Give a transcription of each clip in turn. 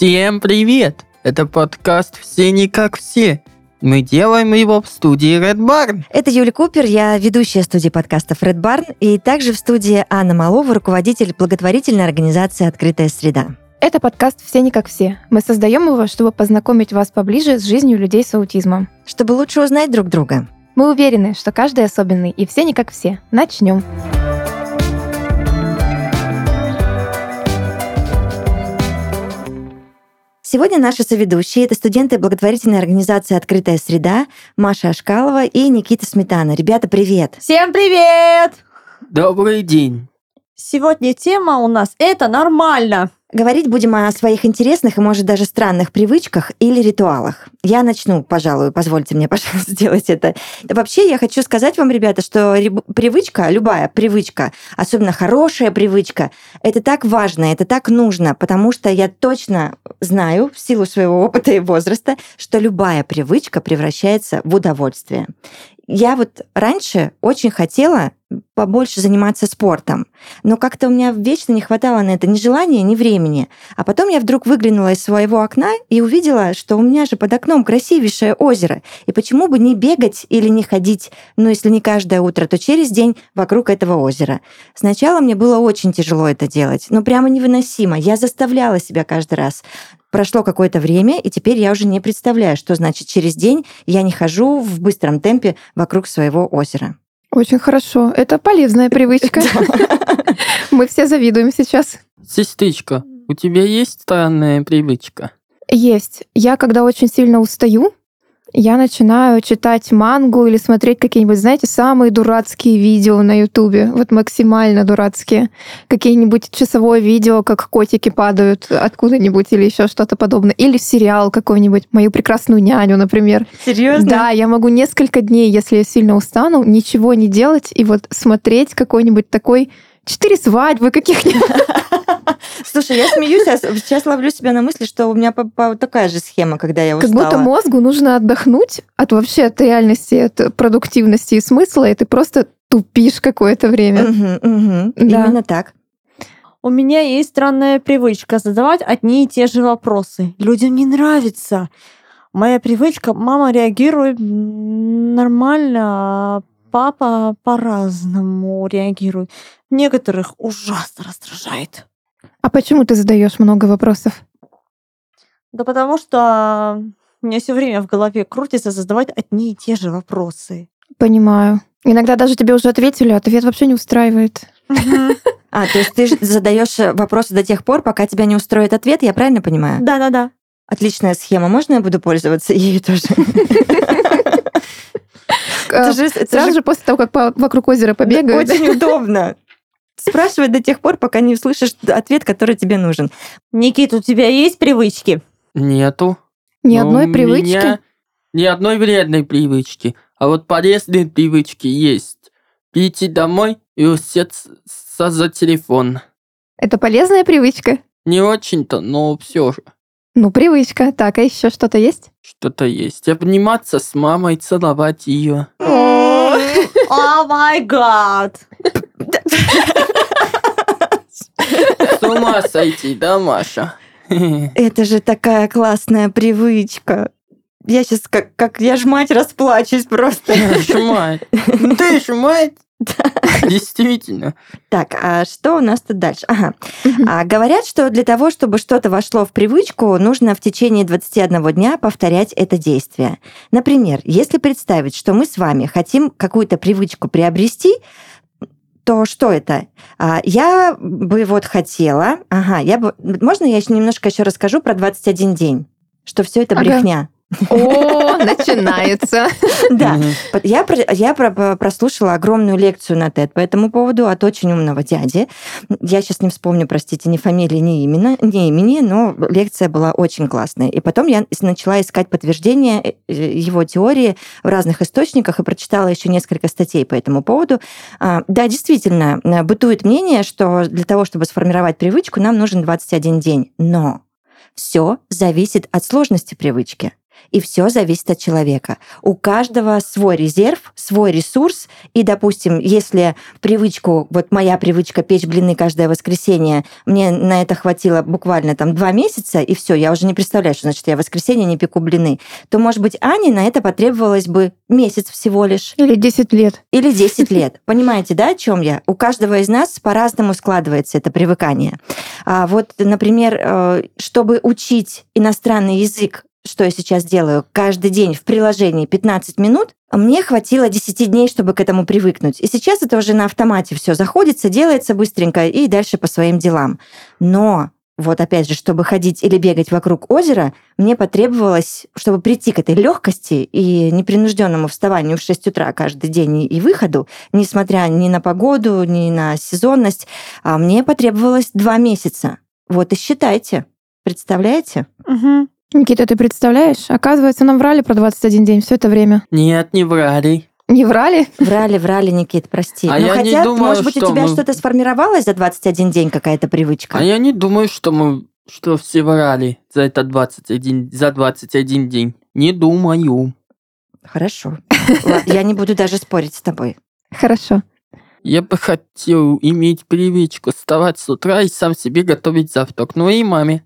Всем привет! Это подкаст «Все не как все». Мы делаем его в студии Red Barn. Это Юля Купер, я ведущая студии подкастов Red Barn, и также в студии Анна Малова, руководитель благотворительной организации «Открытая среда». Это подкаст «Все не как все». Мы создаем его, чтобы познакомить вас поближе с жизнью людей с аутизмом. Чтобы лучше узнать друг друга. Мы уверены, что каждый особенный, и все не как все. Начнем. Сегодня наши соведущие — это студенты благотворительной организации «Открытая среда» Маша Ашкалова и Никита Сметана. Ребята, привет! Всем привет! Добрый день. Сегодня тема у нас «Это нормально». Говорить будем о своих интересных и, может, даже странных привычках или ритуалах. Я начну, пожалуй, позвольте мне, пожалуйста, сделать это. Вообще, я хочу сказать вам, ребята, что привычка, любая привычка, особенно хорошая привычка, это так важно, это так нужно, потому что я точно знаю, в силу своего опыта и возраста, что любая привычка превращается в удовольствие. Я вот раньше очень хотела побольше заниматься спортом. Но как-то у меня вечно не хватало на это ни желания, ни времени. А потом я вдруг выглянула из своего окна и увидела, что у меня же под окном красивейшее озеро. И почему бы не бегать или не ходить, ну, если не каждое утро, то через день вокруг этого озера. Сначала мне было очень тяжело это делать, но прямо невыносимо. Я заставляла себя каждый раз. Прошло какое-то время, и теперь я уже не представляю, что значит через день я не хожу в быстром темпе вокруг своего озера. Очень хорошо. Это полезная привычка. Мы все завидуем сейчас. Сестричка, у тебя есть странная привычка? Есть. Я, когда очень сильно устаю, я начинаю читать мангу или смотреть какие-нибудь, знаете, самые дурацкие видео на Ютубе, вот максимально дурацкие. Какие-нибудь часовое видео, как котики падают откуда-нибудь или еще что-то подобное. Или сериал какой-нибудь, «Мою прекрасную няню», например. Серьезно? Да, я могу несколько дней, если я сильно устану, ничего не делать и вот смотреть какой-нибудь такой четыре свадьбы каких-нибудь. Слушай, я смеюсь, а сейчас ловлю себя на мысли, что у меня такая же схема, когда я устала. Как будто мозгу нужно отдохнуть от вообще от реальности, от продуктивности и смысла, и ты просто тупишь какое-то время. Угу, угу. Да. Именно так. У меня есть странная привычка задавать одни и те же вопросы. Людям не нравится. Моя привычка, мама реагирует нормально, а папа по-разному реагирует. Некоторых ужасно раздражает. А почему ты задаешь много вопросов? Да потому что у меня все время в голове крутится задавать одни и те же вопросы. Понимаю. Иногда даже тебе уже ответили, а ответ вообще не устраивает. А, то есть ты задаешь вопросы до тех пор, пока тебя не устроит ответ, я правильно понимаю? Да, да, да. Отличная схема. Можно я буду пользоваться ею тоже? Это же, это Сразу же после того, как по, вокруг озера побегают. Очень удобно. Спрашивать до тех пор, пока не услышишь ответ, который тебе нужен. Никит, у тебя есть привычки? Нету. Ни Но одной привычки? Меня ни одной вредной привычки. А вот полезные привычки есть. Прийти домой и усеться за телефон. Это полезная привычка? Не очень-то, но все же. Ну, привычка. Так, а еще что-то есть? Что-то есть. Обниматься с мамой, целовать ее. О май гад! С ума сойти, да, Маша? Это же такая классная привычка. Я сейчас как, как я ж мать расплачусь просто. Ж мать. Ну ты ж мать. Действительно. Так, а что у нас тут дальше? Ага. А, говорят, что для того, чтобы что-то вошло в привычку, нужно в течение 21 дня повторять это действие. Например, если представить, что мы с вами хотим какую-то привычку приобрести, то что это? А, я бы вот хотела... Ага, я бы... Можно я еще немножко еще расскажу про 21 день? Что все это брехня. О, начинается. Да, я, я прослушала огромную лекцию на TED по этому поводу от очень умного дяди. Я сейчас не вспомню, простите, ни фамилии, ни имени, ни имени, но лекция была очень классная. И потом я начала искать подтверждение э, его теории в разных источниках и прочитала еще несколько статей по этому поводу. А, да, действительно, бытует мнение, что для того, чтобы сформировать привычку, нам нужен 21 день. Но все зависит от сложности привычки. И все зависит от человека. У каждого свой резерв, свой ресурс. И, допустим, если привычку, вот моя привычка печь блины каждое воскресенье, мне на это хватило буквально там два месяца, и все, я уже не представляю, что значит я в воскресенье не пеку блины, то, может быть, Ане на это потребовалось бы месяц всего лишь. Или 10 лет. Или 10 лет. Понимаете, да, о чем я? У каждого из нас по-разному складывается это привыкание. А вот, например, э, чтобы учить иностранный язык, что я сейчас делаю, каждый день в приложении 15 минут, мне хватило 10 дней, чтобы к этому привыкнуть. И сейчас это уже на автомате все заходится, делается быстренько и дальше по своим делам. Но вот опять же, чтобы ходить или бегать вокруг озера, мне потребовалось, чтобы прийти к этой легкости и непринужденному вставанию в 6 утра каждый день и выходу, несмотря ни на погоду, ни на сезонность, а мне потребовалось два месяца. Вот и считайте. Представляете? Мгм. Никита, ты представляешь? Оказывается, нам врали про 21 день все это время. Нет, не врали. Не врали? Врали, врали, Никит, прости. А Но я не хотя, думаю, может быть, у что тебя мы- что-то сформировалось за 21 день, какая-то привычка? А я не думаю, что мы что все врали за это 21, за 21 день. Не думаю. Хорошо. Ладно, Я не буду даже спорить с тобой. Хорошо. Я бы хотел иметь привычку вставать с утра и сам себе готовить завтрак. Ну и маме.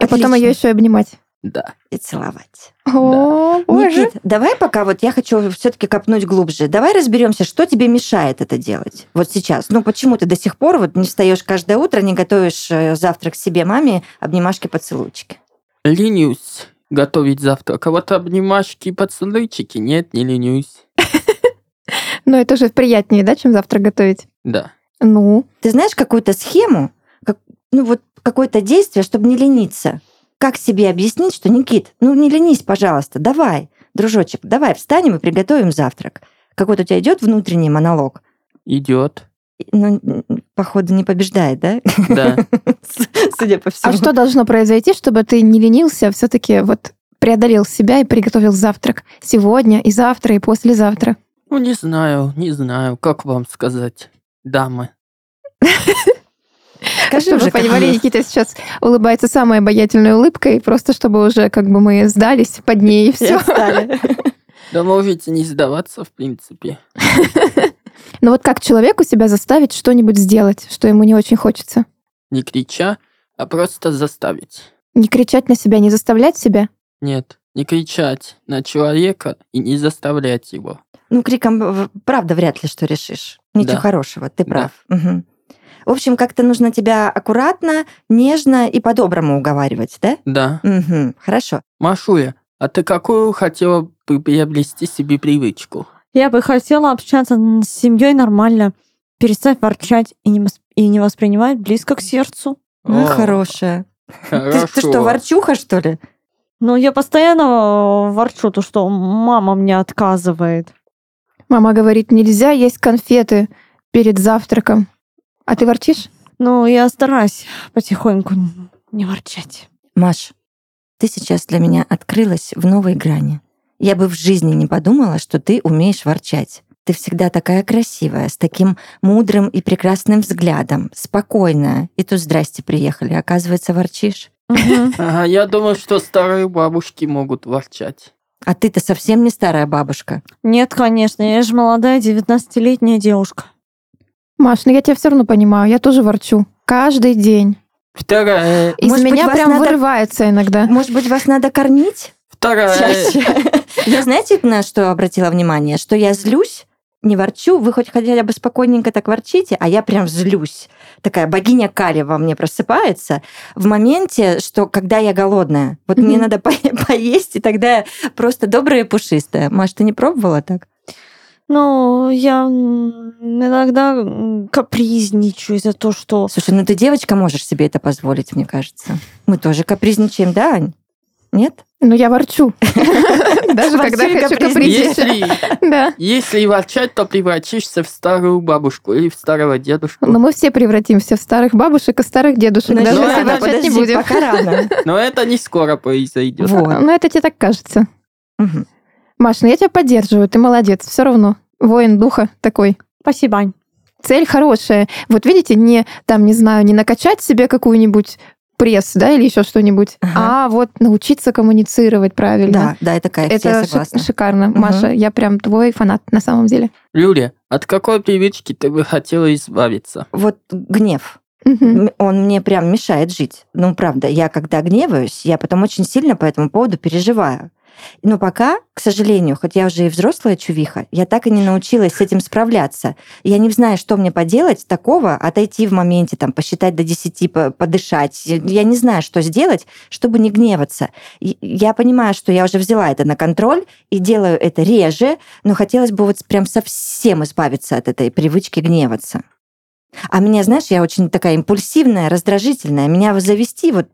А потом ее еще обнимать. Да. И целовать. О, боже. Никит, давай пока вот я хочу все-таки копнуть глубже. Давай разберемся, что тебе мешает это делать вот сейчас. Ну почему ты до сих пор вот не встаешь каждое утро, не готовишь э, завтрак себе маме, обнимашки, поцелуйчики? Ленюсь готовить завтрак. А вот обнимашки и поцелуйчики нет, не ленюсь. Но это же приятнее, да, чем завтрак готовить? Да. Ну, Ты знаешь какую-то схему, ну вот какое-то действие, чтобы не лениться? Как себе объяснить, что Никит, ну не ленись, пожалуйста, давай, дружочек, давай встанем и приготовим завтрак. Какой-то у тебя идет внутренний монолог? Идет. Ну, походу, не побеждает, да? Да. Судя по всему. а что должно произойти, чтобы ты не ленился, а все-таки вот преодолел себя и приготовил завтрак сегодня и завтра и послезавтра? Ну, не знаю, не знаю, как вам сказать, дамы. Скажи чтобы уже, вы понимали, есть. Никита сейчас улыбается самой обаятельной улыбкой, просто чтобы уже как бы мы сдались под ней и Все. Да можете не сдаваться, в принципе. Но вот как человеку себя заставить что-нибудь сделать, что ему не очень хочется? Не крича, а просто заставить. Не кричать на себя, не заставлять себя? Нет, не кричать на человека и не заставлять его. Ну, криком, правда, вряд ли что решишь. Ничего Да. хорошего, ты Да. прав. В общем, как-то нужно тебя аккуратно, нежно и по-доброму уговаривать, да? Да. Мгм. Хорошо. Машуля, а ты какую хотела бы приобрести себе привычку? Я бы хотела общаться с семьей нормально, перестать ворчать и не, и не воспринимать близко к сердцу. Ну, О, хорошая. Ты, ты что, ворчуха, что ли? Но я постоянно ворчу, то, что мама мне отказывает. Мама говорит, нельзя есть конфеты перед завтраком. А ты ворчишь? Ну, я стараюсь потихоньку не ворчать. Маш, ты сейчас для меня открылась в новой грани. Я бы в жизни не подумала, что ты умеешь ворчать. Ты всегда такая красивая, с таким мудрым и прекрасным взглядом, спокойная. И тут здрасте приехали, оказывается, ворчишь. Ага, я думаю, что старые бабушки могут ворчать. А ты-то совсем не старая бабушка. Нет, конечно, я же молодая 19-летняя девушка. Маш, ну я тебя все равно понимаю, я тоже ворчу. Каждый день. Вторая, Из Может быть, меня вас прям надо- вырывается иногда. Может быть, вас надо кормить? вторая. чаще? Я знаете, на что обратила внимание? Что я злюсь, не ворчу, вы хоть хотя бы спокойненько так ворчите, а я прям злюсь. Такая богиня Кали во мне просыпается в моменте, что когда я голодная. Вот мне надо по- поесть, и тогда я просто добрая и пушистая. Маш, ты не пробовала так? Ну, я иногда капризничаю из-за того, что... Слушай, ну ты девочка, можешь себе это позволить, мне кажется. Мы тоже капризничаем, да, Ань? Нет? Ну я ворчу. Даже когда хочу капризничать. Если, Да. если ворчать, то превратишься в старую бабушку или в старого дедушку. Но мы все превратимся в старых бабушек и старых дедушек, Ну, даже если ворчать не будем. пока рано. Но это не скоро произойдет. Ну это тебе так кажется. Маш, ну я тебя поддерживаю, ты молодец. Все равно. Воин духа такой. Спасибо, Ань. Цель хорошая. Вот видите, не там, не знаю, не накачать себе какую-нибудь пресс, да, или еще что-нибудь, Ага. а вот научиться коммуницировать правильно. Да, да, это кайф, я Это ши- согласна. шикарно, Мгм. Маша. Я прям твой фанат на самом деле. Юлия, от какой привычки ты бы хотела избавиться? Вот гнев. М, Он мне прям мешает жить. Ну, правда, я когда гневаюсь, я потом очень сильно по этому поводу переживаю. Но пока, к сожалению, хоть я уже и взрослая чувиха, я так и не научилась с этим справляться. Я не знаю, что мне поделать такого, отойти в моменте, там, посчитать до 10, по- подышать. Я не знаю, что сделать, чтобы не гневаться. Я понимаю, что я уже взяла это на контроль и делаю это реже, но хотелось бы вот прям совсем избавиться от этой привычки гневаться. А меня, знаешь, я очень такая импульсивная, раздражительная. Меня завести вот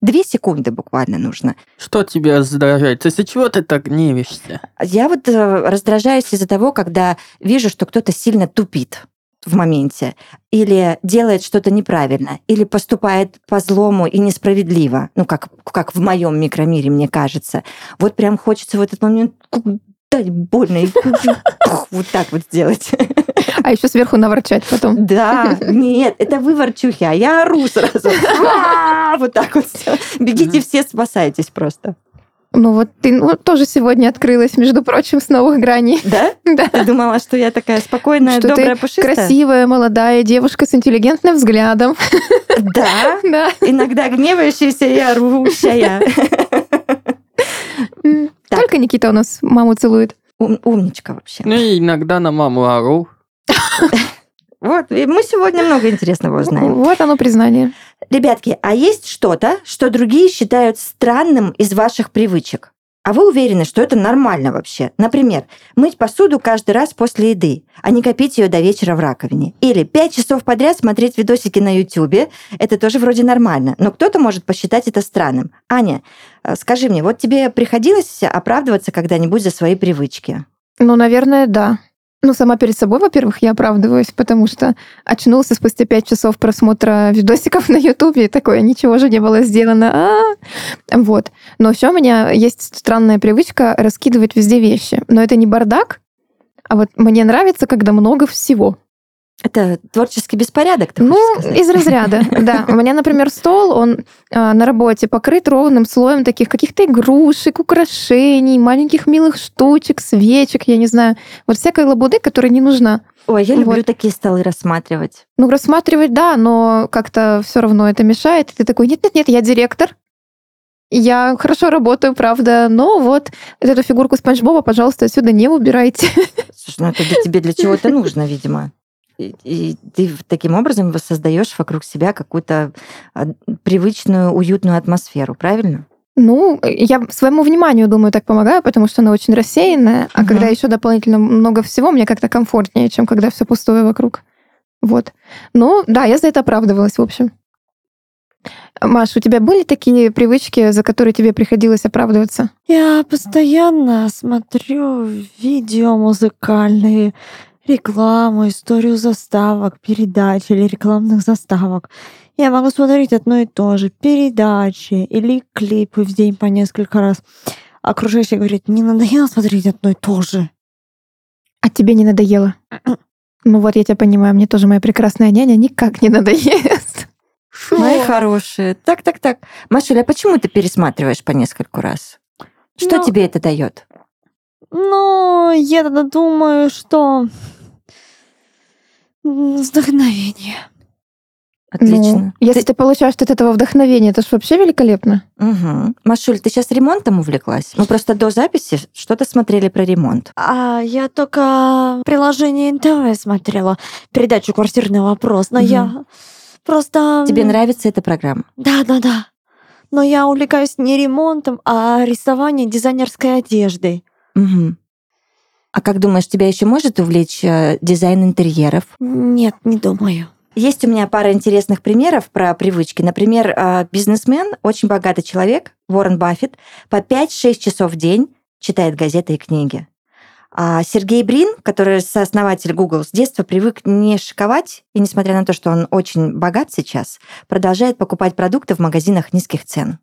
две секунды буквально нужно. Что тебя раздражает? Из-за чего ты так гневишься? Я вот э, раздражаюсь из-за того, когда вижу, что кто-то сильно тупит в моменте, или делает что-то неправильно, или поступает по злому и несправедливо, ну, как, как в моем микромире, мне кажется. Вот прям хочется в этот момент дать больно и вот так вот сделать. А еще сверху наворчать потом. Да, нет, это вы ворчухи, а я ору сразу. Вот так вот. Бегите все, спасайтесь просто. Ну вот ты ну, тоже сегодня открылась, между прочим, с новых граней. Да? Да. Ты думала, что я такая спокойная, Что ты добрая, пушистая? Красивая, молодая девушка с интеллигентным взглядом. Да, Да. иногда гневающаяся и орущая. Только Никита у нас маму целует. Ум- Умничка вообще. Ну и иногда на маму ору. Вот, и мы сегодня много интересного узнаем. Вот оно признание. Ребятки, а есть что-то, что другие считают странным из ваших привычек? А вы уверены, что это нормально вообще? Например, мыть посуду каждый раз после еды, а не копить ее до вечера в раковине. Или пять часов подряд смотреть видосики на Ютубе. Это тоже вроде нормально, но кто-то может посчитать это странным. Аня, э, скажи мне, вот тебе приходилось оправдываться когда-нибудь за свои привычки? Ну, наверное, да. Ну, сама перед собой, во-первых, я оправдываюсь, потому что очнулся спустя пять часов просмотра видосиков на Ютубе, и такое, ничего же не было сделано. А. Вот. Но еще у меня есть странная привычка раскидывать везде вещи. Но это не бардак, а вот мне нравится, когда много всего. Это творческий беспорядок, ты Ну, сказать? из разряда, да. У меня, например, стол, он а, на работе покрыт ровным слоем таких каких-то игрушек, украшений, маленьких милых штучек, свечек, я не знаю. Вот всякой лабуды, которая не нужна. Ой, я люблю вот. такие столы рассматривать. Ну, рассматривать, да, но как-то все равно это мешает. И ты такой, нет-нет-нет, я директор. Я хорошо работаю, правда, но вот эту фигурку Спанч Боба, пожалуйста, отсюда не убирайте. Слушай, ну это для тебе для чего-то нужно, видимо. И, ты таким образом воссоздаешь вокруг себя какую-то а, привычную, уютную атмосферу, правильно? Ну, я своему вниманию, думаю, так помогаю, потому что она очень рассеянная, а Мгм. когда еще дополнительно много всего, мне как-то комфортнее, чем когда все пустое вокруг. Вот. Ну, да, я за это оправдывалась, в общем. Маш, у тебя были такие привычки, за которые тебе приходилось оправдываться? Я постоянно смотрю видео музыкальные, рекламу, историю заставок, передач или рекламных заставок. Я могу смотреть одно и то же, передачи или клипы в день по несколько раз. Окружающие говорят, не надоело смотреть одно и то же. А тебе не надоело? Ну вот, я тебя понимаю, мне тоже моя прекрасная няня никак не надоест. Мои хорошие. Так, так, так. Машуля, а почему ты пересматриваешь по нескольку раз? Что Ну, тебе это дает? Ну, я тогда думаю, что вдохновение. Отлично. Ну, если ты... получаешь от этого вдохновение, это же вообще великолепно. Мгм. Машуль, ты сейчас ремонтом увлеклась? Мы просто до записи что-то смотрели про ремонт. А я только приложение НТВ смотрела, передачу «Квартирный вопрос», но Мгм. я просто... Тебе нравится эта программа? Да, да, да. Но я увлекаюсь не ремонтом, а рисованием дизайнерской одежды. Мгм. А как думаешь, тебя еще может увлечь э, дизайн интерьеров? Нет, не думаю. Есть у меня пара интересных примеров про привычки. Например, э, бизнесмен, очень богатый человек, Уоррен Баффет, по 5-6 часов в день читает газеты и книги. А Сергей Брин, который сооснователь Google, с детства привык не шиковать, и несмотря на то, что он очень богат сейчас, продолжает покупать продукты в магазинах низких цен.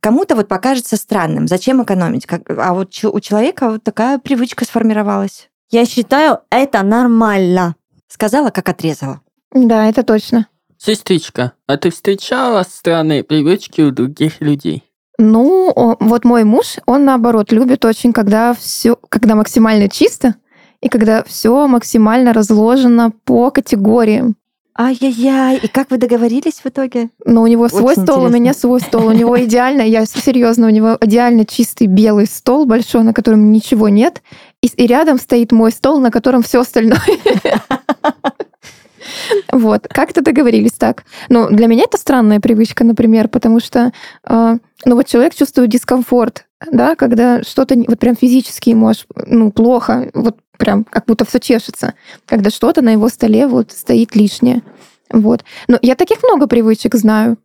Кому-то вот покажется странным, зачем экономить, как- а вот у человека вот такая привычка сформировалась. Я считаю, это нормально. Сказала, как отрезала. Да, это точно. Сестричка, а ты встречала странные привычки у других людей? Ну, вот мой муж, он наоборот любит очень, когда все, когда максимально чисто и когда все максимально разложено по категориям. Ай-яй-яй, и как вы договорились в итоге? Но у него свой Очень стол, у меня свой стол. У него идеально, я серьезно, у него идеально чистый белый стол большой, на котором ничего нет. И, и рядом стоит мой стол, на котором все остальное. Вот, как-то договорились так. Ну, для меня это странная привычка, например, потому что, э, ну, вот человек чувствует дискомфорт, да, когда что-то вот прям физически ему аж, ну, плохо, вот прям как будто все чешется, когда что-то на его столе вот стоит лишнее. Вот. Но я таких много привычек знаю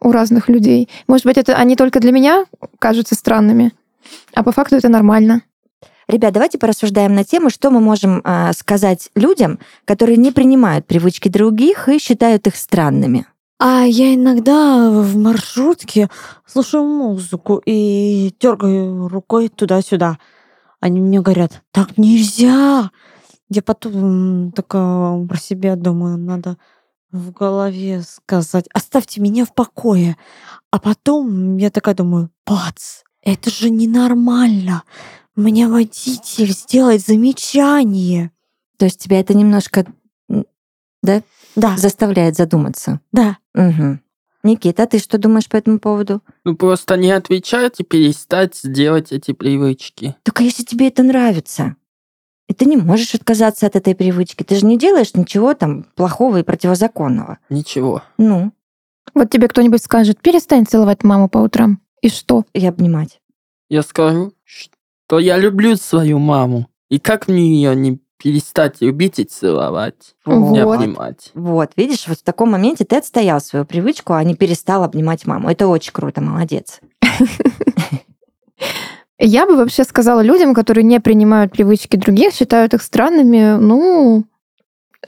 у разных людей. Может быть, это они только для меня кажутся странными, а по факту это нормально. Ребят, давайте порассуждаем на тему, что мы можем а, сказать людям, которые не принимают привычки других и считают их странными. А я иногда в маршрутке слушаю музыку и дергаю рукой туда-сюда. Они мне говорят, так нельзя. Я потом такая про себя думаю, надо в голове сказать, оставьте меня в покое. А потом я такая думаю, бац, это же ненормально. Мне водитель сделает замечание. То есть тебя это немножко да, Да, заставляет задуматься. да. Мгм. Никита, ты что думаешь по этому поводу? Ну просто не отвечать и перестать делать эти привычки. Только если тебе это нравится, и ты не можешь отказаться от этой привычки, ты же не делаешь ничего там плохого и противозаконного. Ничего. Ну, Вот тебе кто-нибудь скажет, перестань целовать маму по утрам. И что? и обнимать. Я скажу, что я люблю свою маму. И как мне ее не перестать любить и целовать, Вот. обнимать. Вот, видишь, вот в таком моменте ты отстоял свою привычку, а не перестал обнимать маму. Это очень круто, молодец. Я бы вообще сказала людям, которые не принимают привычки других, считают их странными, ну,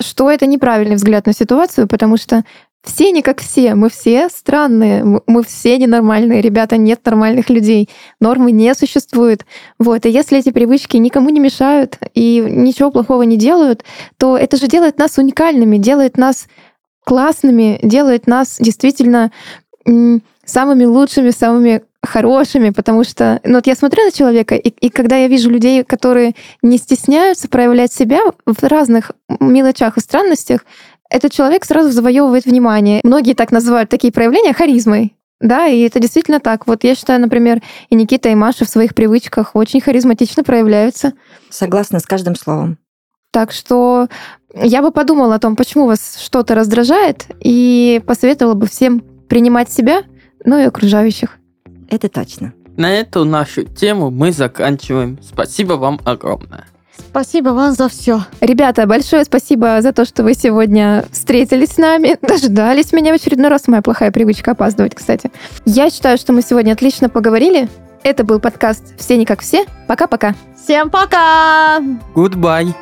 что это неправильный взгляд на ситуацию, потому что все не как все, мы все странные, мы все ненормальные, ребята, нет нормальных людей, нормы не существует. Вот, и если эти привычки никому не мешают и ничего плохого не делают, то это же делает нас уникальными, делает нас классными, делает нас действительно самыми лучшими, самыми хорошими, потому что, ну вот я смотрю на человека, и, и когда я вижу людей, которые не стесняются проявлять себя в разных мелочах и странностях, этот человек сразу завоевывает внимание. Многие так называют такие проявления харизмой. Да, и это действительно так. Вот я считаю, например, и Никита, и Маша в своих привычках очень харизматично проявляются. Согласна с каждым словом. Так что я бы подумала о том, почему вас что-то раздражает, и посоветовала бы всем принимать себя, ну и окружающих. Это точно. На эту нашу тему мы заканчиваем. Спасибо вам огромное. Спасибо вам за все. Ребята, большое спасибо за то, что вы сегодня встретились с нами, дождались меня в очередной раз. Моя плохая привычка опаздывать, кстати. Я считаю, что мы сегодня отлично поговорили. Это был подкаст «Все не как все». Пока-пока. Всем пока! Goodbye.